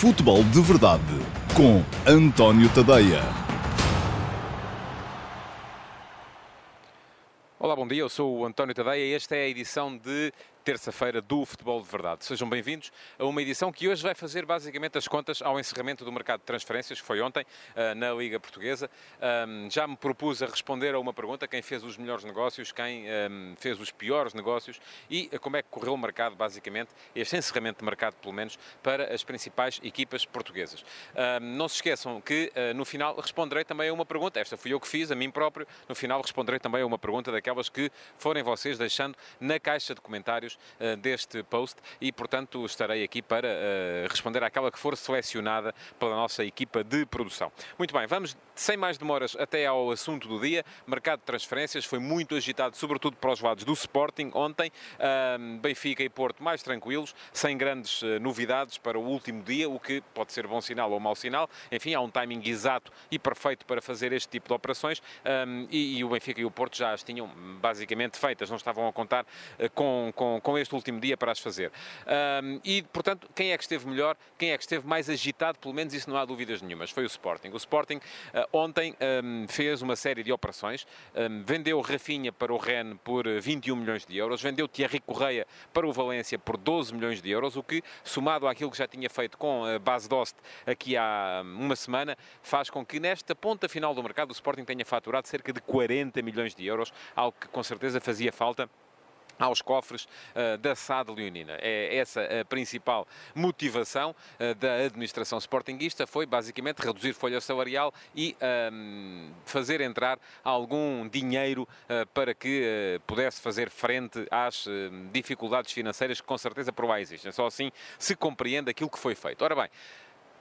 Futebol de Verdade com António Tadeia. Olá, bom dia. Eu sou o António Tadeia e esta é a edição de terça-feira do Futebol de Verdade. Sejam bem-vindos a uma edição que hoje vai fazer basicamente as contas ao encerramento do mercado de transferências, que foi ontem uh, na Liga Portuguesa. Já me propus a responder a uma pergunta: quem fez os melhores negócios, quem fez os piores negócios e uh, como é que correu o mercado, basicamente, este encerramento de mercado, pelo menos, para as principais equipas portuguesas. Não se esqueçam que uh, no final responderei também a uma pergunta, esta fui eu que fiz, a mim próprio, no final responderei também a uma pergunta daquelas que forem vocês deixando na caixa de comentários comentários uh, deste post e, portanto, estarei aqui para uh, responder àquela que for selecionada pela nossa equipa de produção. Muito bem, vamos sem mais demoras até ao assunto do dia. Mercado de transferências foi muito agitado, sobretudo para os lados do Sporting ontem. Benfica e Porto mais tranquilos, sem grandes eh, novidades para o último dia, o que pode ser bom sinal ou mau sinal. Enfim, há um timing exato e perfeito para fazer este tipo de operações e, o Benfica e o Porto já as tinham basicamente feitas, não estavam a contar com, com, com este último dia para as fazer. Um, e, portanto, quem é que esteve melhor, quem é que esteve mais agitado, pelo menos isso não há dúvidas nenhumas, foi o Sporting. O Sporting uh, ontem um, fez uma série de operações, um, vendeu Rafinha para o Rennes por 21 milhões de euros, vendeu Thierry Correia para o Valência por 12 milhões de euros, o que, somado àquilo que já tinha feito com a base Dost aqui há uma semana, faz com que nesta ponta final do mercado o Sporting tenha faturado cerca de 40 milhões de euros, algo que com certeza fazia falta aos cofres uh, da SAD Leonina. É essa a principal motivação uh, da administração sportinguista, foi basicamente reduzir folha salarial e um, fazer entrar algum dinheiro uh, para que pudesse fazer frente às dificuldades financeiras que com certeza por lá existem. Só assim se compreende aquilo que foi feito. Ora bem,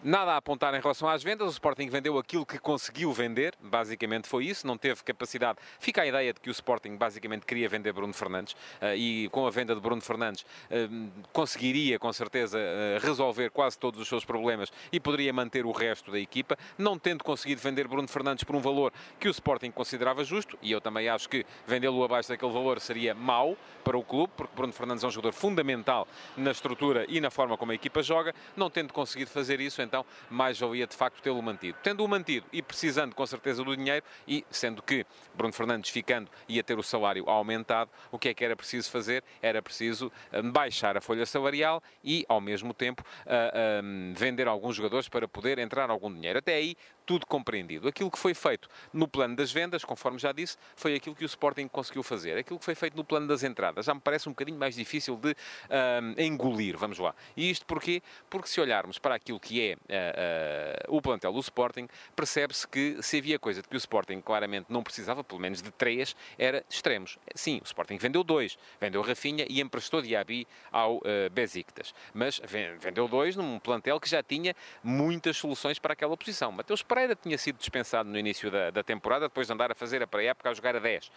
Nada a apontar em relação às vendas, o Sporting vendeu aquilo que conseguiu vender, basicamente foi isso, não teve capacidade. Fica a ideia de que o Sporting basicamente queria vender Bruno Fernandes uh, e com a venda de Bruno Fernandes uh, conseguiria com certeza uh, resolver quase todos os seus problemas e poderia manter o resto da equipa, não tendo conseguido vender Bruno Fernandes por um valor que o Sporting considerava justo, e eu também acho que vendê-lo abaixo daquele valor seria mau para o clube, porque Bruno Fernandes é um jogador fundamental na estrutura e na forma como a equipa joga, não tendo conseguido fazer isso, então mais valia de facto tê-lo mantido. Tendo-o mantido e precisando com certeza do dinheiro, e sendo que Bruno Fernandes ficando ia ter o salário aumentado, o que é que era preciso fazer? Era preciso hum, baixar a folha salarial e, ao mesmo tempo, uh, vender alguns jogadores para poder entrar algum dinheiro. Até aí, tudo compreendido. Aquilo que foi feito no plano das vendas, conforme já disse, foi aquilo que o Sporting conseguiu fazer. Aquilo que foi feito no plano das entradas já me parece um bocadinho mais difícil de uh, engolir, vamos lá. E isto porquê? Porque se olharmos para aquilo que é uh, uh, o plantel do Sporting, percebe-se que se havia coisa de que o Sporting claramente não precisava, pelo menos de três, era extremos. Sim, o Sporting vendeu dois. Vendeu Rafinha e emprestou Diaby ao uh, Besiktas. Mas vendeu dois num plantel que já tinha muitas soluções para aquela posição. Mateus Pereira Pereira tinha sido dispensado no início da, da temporada, depois de andar a fazer a pré-época a jogar a 10, uh,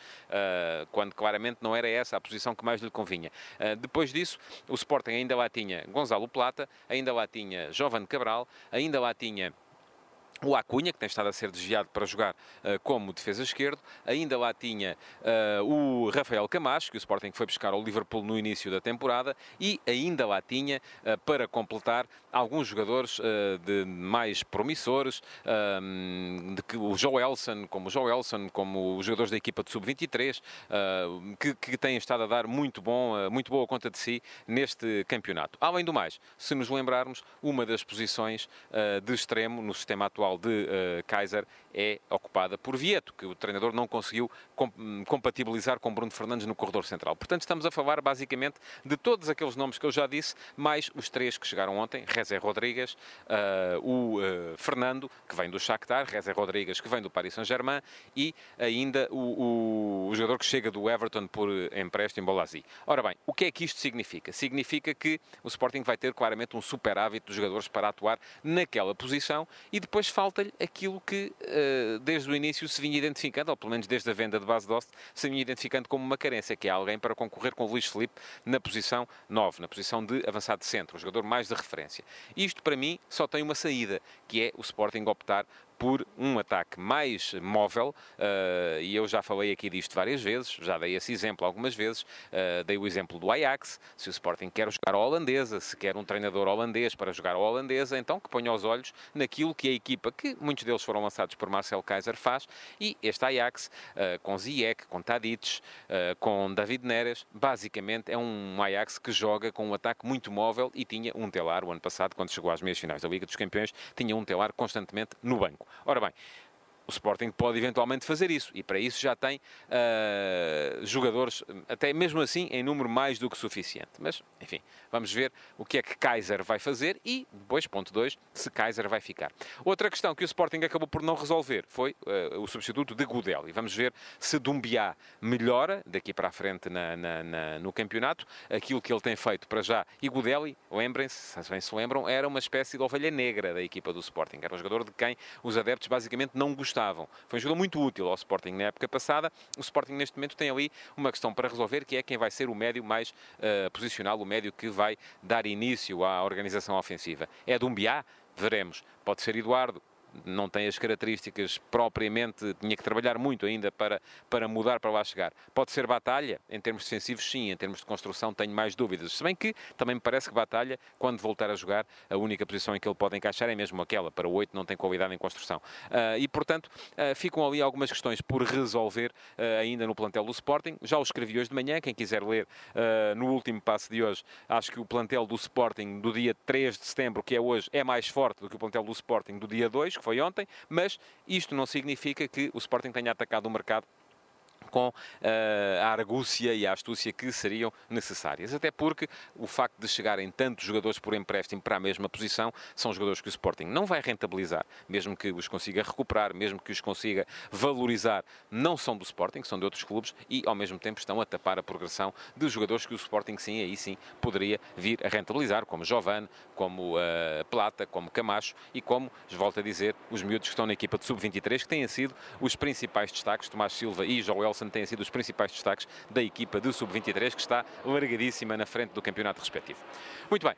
quando claramente não era essa a posição que mais lhe convinha. Uh, depois disso, o Sporting ainda lá tinha Gonzalo Plata, ainda lá tinha Jovem Cabral, ainda lá tinha o Acunha, que tem estado a ser desviado para jogar uh, como defesa esquerdo. Ainda lá tinha uh, o Rafael Camacho, que o Sporting foi buscar ao Liverpool no início da temporada. E ainda lá tinha, uh, para completar, alguns jogadores de mais promissores, de que o Joelson, como o Joelson, como os jogadores da equipa de Sub-23, que, que têm estado a dar muito, bom, muito boa conta de si neste campeonato. Além do mais, se nos lembrarmos, uma das posições de extremo no sistema atual de uh, Kaiser é ocupada por Vieto, que o treinador não conseguiu com, compatibilizar com Bruno Fernandes no corredor central. Portanto, estamos a falar basicamente de todos aqueles nomes que eu já disse, mais os três que chegaram ontem, Rezé Rodrigues, uh, o uh, Fernando, que vem do Shakhtar, Rezé Rodrigues, que vem do Paris Saint-Germain, e ainda o, o, o, jogador que chega do Everton por empréstimo, Bolazzi. Ora bem, o que é que isto significa? Significa que o Sporting vai ter claramente um superávit de jogadores para atuar naquela posição e depois falta-lhe aquilo que uh, desde o início se vinha identificando, ou pelo menos desde a venda de base Dost, se vinha identificando como uma carência, que é alguém para concorrer com o Luís Felipe na posição 9, na posição de avançado de centro, o jogador mais de referência. Isto, para mim, só tem uma saída, que é o Sporting optar por um ataque mais móvel, uh, e eu já falei aqui disto várias vezes, já dei esse exemplo algumas vezes, uh, dei o exemplo do Ajax, se o Sporting quer jogar a holandesa, se quer um treinador holandês para jogar a holandesa, então que ponha os olhos naquilo que a equipa, que muitos deles foram lançados por Marcel Kaiser, faz, e este Ajax, uh, com Ziyech, com Tadic, com David Neres, basicamente é um Ajax que joga com um ataque muito móvel e tinha um telar o ano passado, quando chegou às meias finais da Liga dos Campeões, tinha um telar constantemente no banco. Ora bem, o Sporting pode eventualmente fazer isso e para isso já tem uh, jogadores, até mesmo assim, em número mais do que suficiente. Mas, enfim, vamos ver o que é que Kaiser vai fazer e, depois, ponto 2, se Kaiser vai ficar. Outra questão que o Sporting acabou por não resolver foi uh, o substituto de Gudel. E vamos ver se Dumbiá melhora daqui para a frente na, na, na, no campeonato aquilo que ele tem feito para já. E Gudeli, lembrem-se, se bem se lembram, era uma espécie de ovelha negra da equipa do Sporting. Era um jogador de quem os adeptos basicamente não gostavam Foi um jogador muito útil ao Sporting na época passada. O Sporting neste momento tem ali uma questão para resolver, que é quem vai ser o médio mais uh, posicional, o médio que vai dar início à organização ofensiva. É Dumbiá? Veremos. Pode ser Eduardo, não tem as características propriamente, tinha que trabalhar muito ainda para, para mudar para lá chegar. Pode ser Batalha, em termos defensivos, sim, em termos de construção, tenho mais dúvidas. Se bem que também me parece que Batalha, quando voltar a jogar, a única posição em que ele pode encaixar é mesmo aquela, para o 8 não tem qualidade em construção. Uh, e, portanto, uh, ficam ali algumas questões por resolver uh, ainda no plantel do Sporting. Já o escrevi hoje de manhã, quem quiser ler no último passo de hoje, acho que o plantel do Sporting do dia 3 de setembro, que é hoje, é mais forte do que o plantel do Sporting do dia 2, foi ontem, mas isto não significa que o Sporting tenha atacado o mercado com uh, a argúcia e a astúcia que seriam necessárias. Até porque o facto de chegarem tantos jogadores por empréstimo para a mesma posição são jogadores que o Sporting não vai rentabilizar, mesmo que os consiga recuperar, mesmo que os consiga valorizar, não são do Sporting, são de outros clubes e ao mesmo tempo estão a tapar a progressão de jogadores que o Sporting sim, aí sim, poderia vir a rentabilizar, como Giovane, como uh, Plata, como Camacho e como, volto a dizer, os miúdos que estão na equipa de Sub-23, que têm sido os principais destaques, Tomás Silva e Joelson têm sido os principais destaques da equipa do Sub-23, que está largadíssima na frente do campeonato respectivo. Muito bem.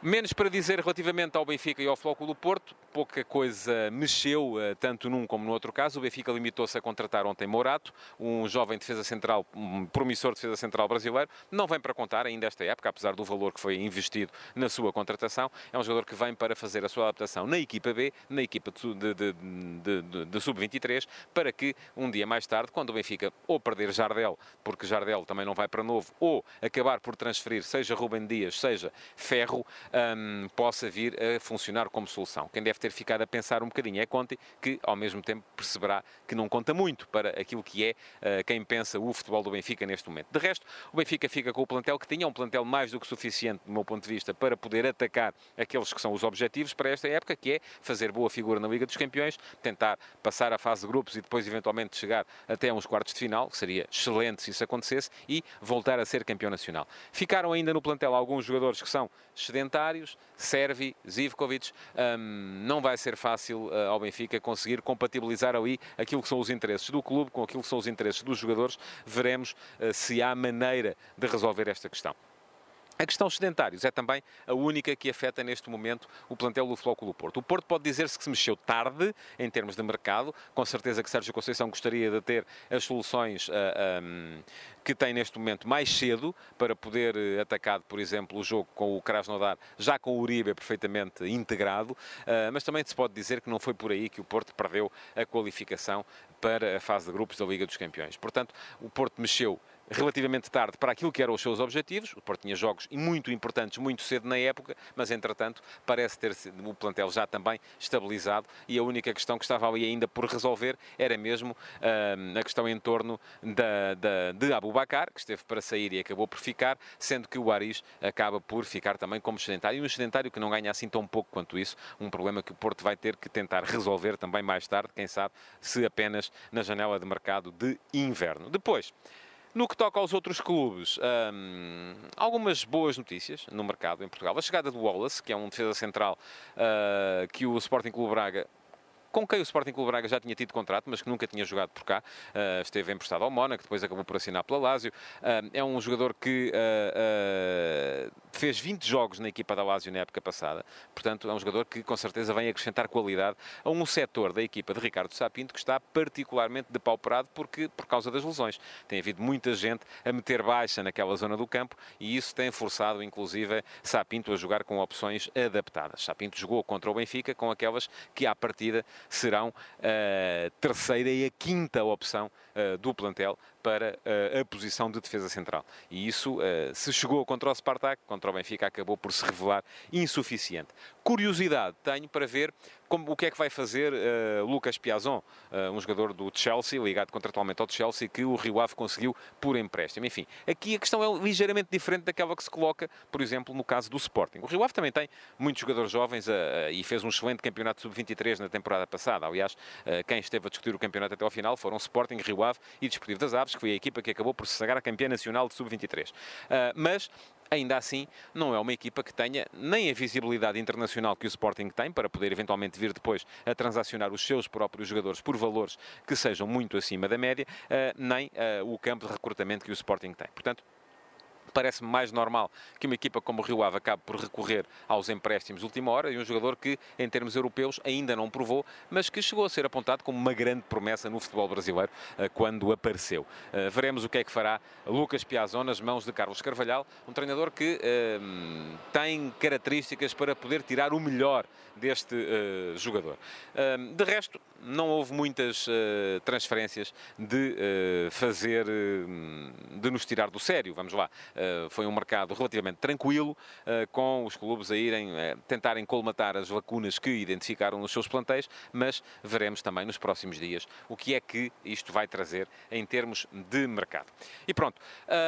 Menos para dizer relativamente ao Benfica e ao Flóculo Porto, pouca coisa mexeu, eh, tanto num como no outro caso. O Benfica limitou-se a contratar ontem Morato, um jovem defesa central, um promissor defesa central brasileiro. Não vem para contar ainda esta época, apesar do valor que foi investido na sua contratação. É um jogador que vem para fazer a sua adaptação na equipa B, na equipa de, de, de, de sub-23, para que um dia mais tarde, quando o Benfica ou perder Jardel, porque Jardel também não vai para novo, ou acabar por transferir seja Rubem Dias, seja Ferro, um, possa vir a funcionar como solução. Quem deve ter ficado a pensar um bocadinho é Conte, que ao mesmo tempo perceberá que não conta muito para aquilo que é uh, quem pensa o futebol do Benfica neste momento. De resto, o Benfica fica com o plantel que tinha, um plantel mais do que suficiente, do meu ponto de vista, para poder atacar aqueles que são os objetivos para esta época, que é fazer boa figura na Liga dos Campeões, tentar passar a fase de grupos e depois eventualmente chegar até uns quartos de final, seria excelente se isso acontecesse, e voltar a ser campeão nacional. Ficaram ainda no plantel alguns jogadores que são sedentários, adversários, Servi, Zivkovic, um, não vai ser fácil uh, ao Benfica conseguir compatibilizar ali aquilo que são os interesses do clube com aquilo que são os interesses dos jogadores. Veremos uh, se há maneira de resolver esta questão. A questão sedentários é também a única que afeta neste momento o plantel do Flóculo Porto. O Porto pode dizer-se que se mexeu tarde em termos de mercado. Com certeza que Sérgio Conceição gostaria de ter as soluções uh, ah, um, que tem neste momento mais cedo para poder uh, atacar, por exemplo, o jogo com o Krasnodar, já com o Uribe perfeitamente integrado. Uh, mas também se pode dizer que não foi por aí que o Porto perdeu a qualificação para a fase de grupos da Liga dos Campeões. Portanto, o Porto mexeu relativamente tarde para aquilo que eram os seus objetivos. O Porto tinha jogos muito importantes muito cedo na época, mas entretanto parece ter o plantel já também estabilizado e a única questão que estava ali ainda por resolver era mesmo uh, a questão em torno da, da, de Abubacar, que esteve para sair e acabou por ficar, sendo que o Aris acaba por ficar também como sedentário. E um sedentário que não ganha assim tão pouco quanto isso, um problema que o Porto vai ter que tentar resolver também mais tarde, quem sabe, se apenas na janela de mercado de inverno. Depois, no que toca aos outros clubes, hum, algumas boas notícias no mercado em Portugal. A chegada do Wallace, que é um defesa central uh, que o Sporting Clube Braga com quem o Sporting Clube Braga já tinha tido contrato, mas que nunca tinha jogado por cá. Uh, esteve emprestado ao Mónaco, depois acabou por assinar pela Lazio. Uh, é um jogador que uh, fez 20 jogos na equipa da Lazio na época passada. Portanto, é um jogador que com certeza vem acrescentar qualidade a um setor da equipa de Ricardo Sapinto que está particularmente depauperado porque, por causa das lesões. Tem havido muita gente a meter baixa naquela zona do campo e isso tem forçado, inclusive, Sapinto a jogar com opções adaptadas. Sapinto jogou contra o Benfica com aquelas que, à partida, serão a terceira e a quinta opção uh, do plantel para uh, a posição de defesa central. E isso, uh, se chegou contra o Spartak, contra o Benfica, acabou por se revelar insuficiente. Curiosidade tenho para ver como, o que é que vai fazer uh, Lucas Piazon, uh, um jogador do Chelsea, ligado contratualmente ao Chelsea, que o Rio Ave conseguiu por empréstimo. Enfim, aqui a questão é ligeiramente diferente daquela que se coloca, por exemplo, no caso do Sporting. O Rio Ave também tem muitos jogadores jovens uh, e fez um excelente campeonato sub-23 na temporada passada. Aliás, quem esteve a discutir o campeonato até ao final foram Sporting, Rio Ave e Desportivo das Aves, que foi a equipa que acabou por se sagrar campeã nacional de sub-23. mas ainda assim não é uma equipa que tenha nem a visibilidade internacional que o Sporting tem para poder eventualmente vir depois a transacionar os seus próprios jogadores por valores que sejam muito acima da média, eh, nem eh, o campo de recrutamento que o Sporting tem. Portanto, parece-me mais normal que uma equipa como o Rio Ave acabe por recorrer aos empréstimos de última hora e um jogador que, em termos europeus, ainda não provou, mas que chegou a ser apontado como uma grande promessa no futebol brasileiro eh, quando apareceu. Eh, veremos o que é que fará Lucas Piazon nas mãos de Carlos Carvalhal, um treinador que uh, tem características para poder tirar o melhor deste uh, jogador. Uh, de resto, não houve muitas transferências de fazer, de nos tirar do sério, vamos lá. Eh, foi um mercado relativamente tranquilo, eh, com os clubes a irem eh, tentarem colmatar as lacunas que identificaram nos seus plantéis, mas veremos também nos próximos dias o que é que isto vai trazer em termos de mercado. E pronto,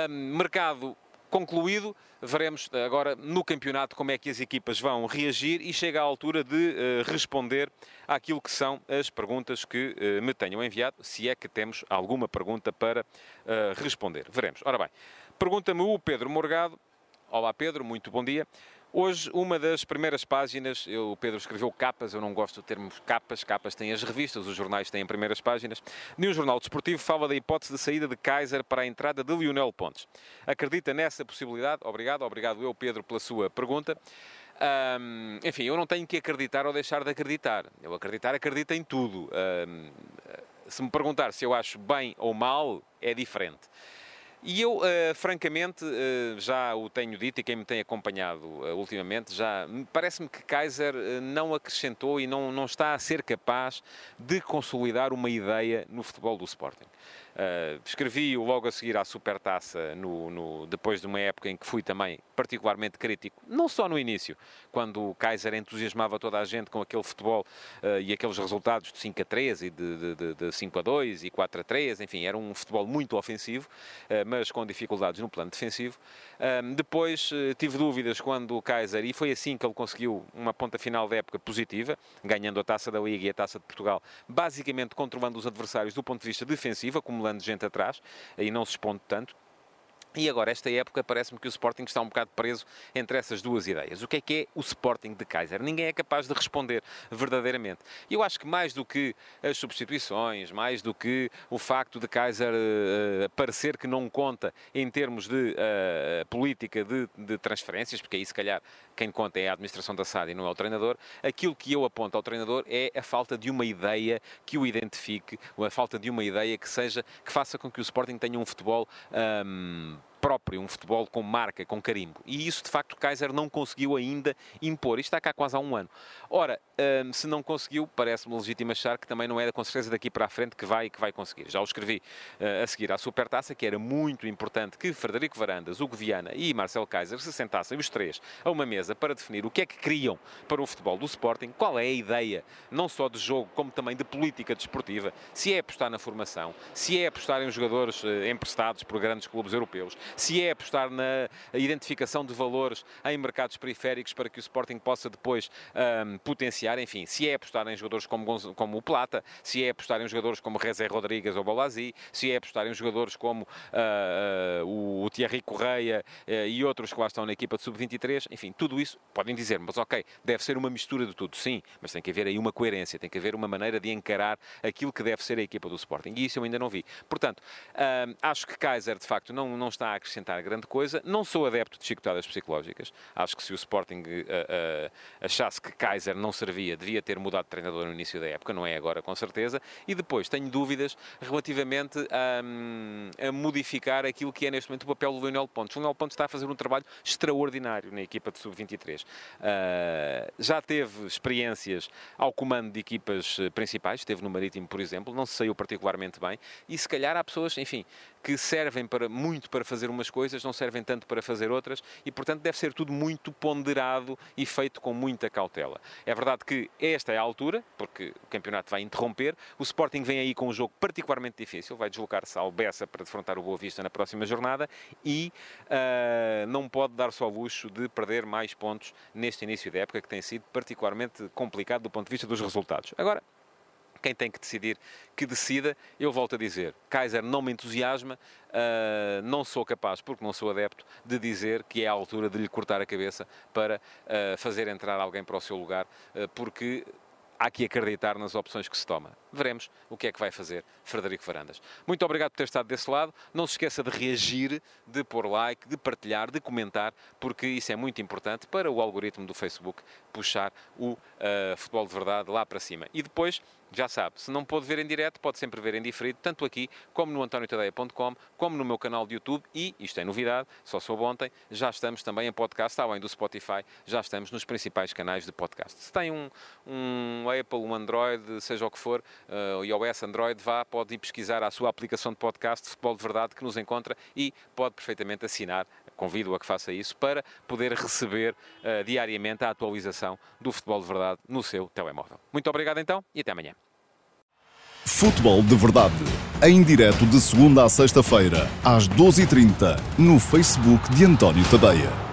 mercado concluído. Veremos agora no campeonato como é que as equipas vão reagir e chega à altura de responder àquilo que são as perguntas que me tenham enviado, se é que temos alguma pergunta para responder. Veremos. Ora bem, pergunta-me o Pedro Morgado. Olá Pedro, muito bom dia. Hoje, uma das primeiras páginas, eu, o Pedro escreveu capas, eu não gosto do termo capas, capas têm as revistas, os jornais têm primeiras páginas. Nenhum jornal desportivo fala da hipótese de saída de Kaiser para a entrada de Lionel Pontes. Acredita nessa possibilidade? Obrigado, obrigado eu, Pedro, pela sua pergunta. Um, enfim, eu não tenho que acreditar ou deixar de acreditar. Eu acreditar, acredito em tudo. Um, se me perguntar se eu acho bem ou mal, é diferente. E eu, uh, francamente, uh, já o tenho dito e quem me tem acompanhado uh, ultimamente, já parece-me que Kaiser não acrescentou e não, não está a ser capaz de consolidar uma ideia no futebol do Sporting. Uh, escrevi logo a seguir à Supertaça, no, no, depois de uma época em que fui também particularmente crítico, não só no início, quando o Kaiser entusiasmava toda a gente com aquele futebol e aqueles resultados de 5 a 3 e de, de, de 5 a 2 e 4 a 3, enfim, era um futebol muito ofensivo, mas com dificuldades no plano defensivo. depois tive dúvidas quando o Kaiser, e foi assim que ele conseguiu uma ponta final da época positiva, ganhando a Taça da Liga e a Taça de Portugal, basicamente controlando os adversários do ponto de vista defensivo, acumulando gente atrás, aí não se expondo tanto. E agora, esta época, parece-me que o Sporting está um bocado preso entre essas duas ideias. O que é que é o Sporting de Kaiser? Ninguém é capaz de responder verdadeiramente. Eu acho que mais do que as substituições, mais do que o facto de Kaiser uh, parecer que não conta em termos de uh, política de, de, transferências, porque aí, se calhar, quem conta é a administração da SAD e não é o treinador, aquilo que eu aponto ao treinador é a falta de uma ideia que o identifique, a falta de uma ideia que seja, que faça com que o Sporting tenha um futebol. Um, próprio, um futebol com marca, com carimbo. E isso, de facto, Kaiser não conseguiu ainda impor. Isto está cá quase há um ano. Ora, hum, se não conseguiu, parece-me legítimo achar que também não é com certeza daqui para a frente que vai, que vai conseguir. Já o escrevi uh, a seguir à Supertaça, que era muito importante que Frederico Varandas, Hugo Viana e Marcelo Kaiser se sentassem os três a uma mesa para definir o que é que queriam para o futebol do Sporting, qual é a ideia, não só de jogo, como também de política desportiva, se é apostar na formação, se é apostar em jogadores uh, emprestados por grandes clubes europeus, se é apostar na identificação de valores em mercados periféricos para que o Sporting possa depois um, potenciar, enfim, se é apostar em jogadores como, como o Plata, se é apostar em jogadores como Rezé Rodrigues ou Bolazzi, se é apostar em jogadores como uh, uh, o, Thierry Correia uh, e outros que lá estão na equipa de sub-23, enfim, tudo isso podem dizer, mas ok, deve ser uma mistura de tudo, sim, mas tem que haver aí uma coerência, tem que haver uma maneira de encarar aquilo que deve ser a equipa do Sporting. E isso eu ainda não vi. Portanto, acho que Kaiser, de facto, não, não está acrescentar grande coisa. Não sou adepto de chicotadas psicológicas. Acho que se o Sporting uh, uh, achasse que Kaiser não servia, devia ter mudado de treinador no início da época, não é agora, com certeza. E depois tenho dúvidas relativamente a, a modificar aquilo que é neste momento o papel do Lionel Pontes. O Lionel Pontes está a fazer um trabalho extraordinário na equipa de sub-23. já teve experiências ao comando de equipas principais, esteve no Marítimo, por exemplo, não se saiu particularmente bem, e se calhar há pessoas, enfim, que servem para, muito para fazer umas coisas, não servem tanto para fazer outras, e portanto deve ser tudo muito ponderado e feito com muita cautela. É verdade que esta é a altura, porque o campeonato vai interromper, o Sporting vem aí com um jogo particularmente difícil, vai deslocar-se ao Bessa para defrontar o Boa Vista na próxima jornada, e uh, não pode dar só o luxo de perder mais pontos neste início da época, que tem sido particularmente complicado do ponto de vista dos resultados. Agora, quem tem que decidir, que decida. Eu volto a dizer, Kaiser não me entusiasma, uh, não sou capaz, porque não sou adepto, de dizer que é a altura de lhe cortar a cabeça para uh, fazer entrar alguém para o seu lugar, uh, porque há que acreditar nas opções que se toma. Veremos o que é que vai fazer Frederico Varandas. Muito obrigado por ter estado desse lado. Não se esqueça de reagir, de pôr like, de partilhar, de comentar, porque isso é muito importante para o algoritmo do Facebook puxar o uh, futebol de verdade lá para cima. E depois já sabe, se não pode ver em direto, pode sempre ver em diferido, tanto aqui como no antoniotadeia.com, como no meu canal de YouTube e, isto é novidade, só soube ontem, já estamos também em podcast, além do Spotify, já estamos nos principais canais de podcast. Se tem um, um Apple, um Android, seja o que for, uh, iOS, Android, vá, pode ir pesquisar a sua aplicação de podcast Futebol de Verdade que nos encontra e pode perfeitamente assinar, convido a que faça isso, para poder receber uh, diariamente a atualização do Futebol de Verdade no seu telemóvel. Muito obrigado então e até amanhã. Futebol de Verdade, em direto de segunda a sexta-feira, às 12h30, no Facebook de António Tadeia.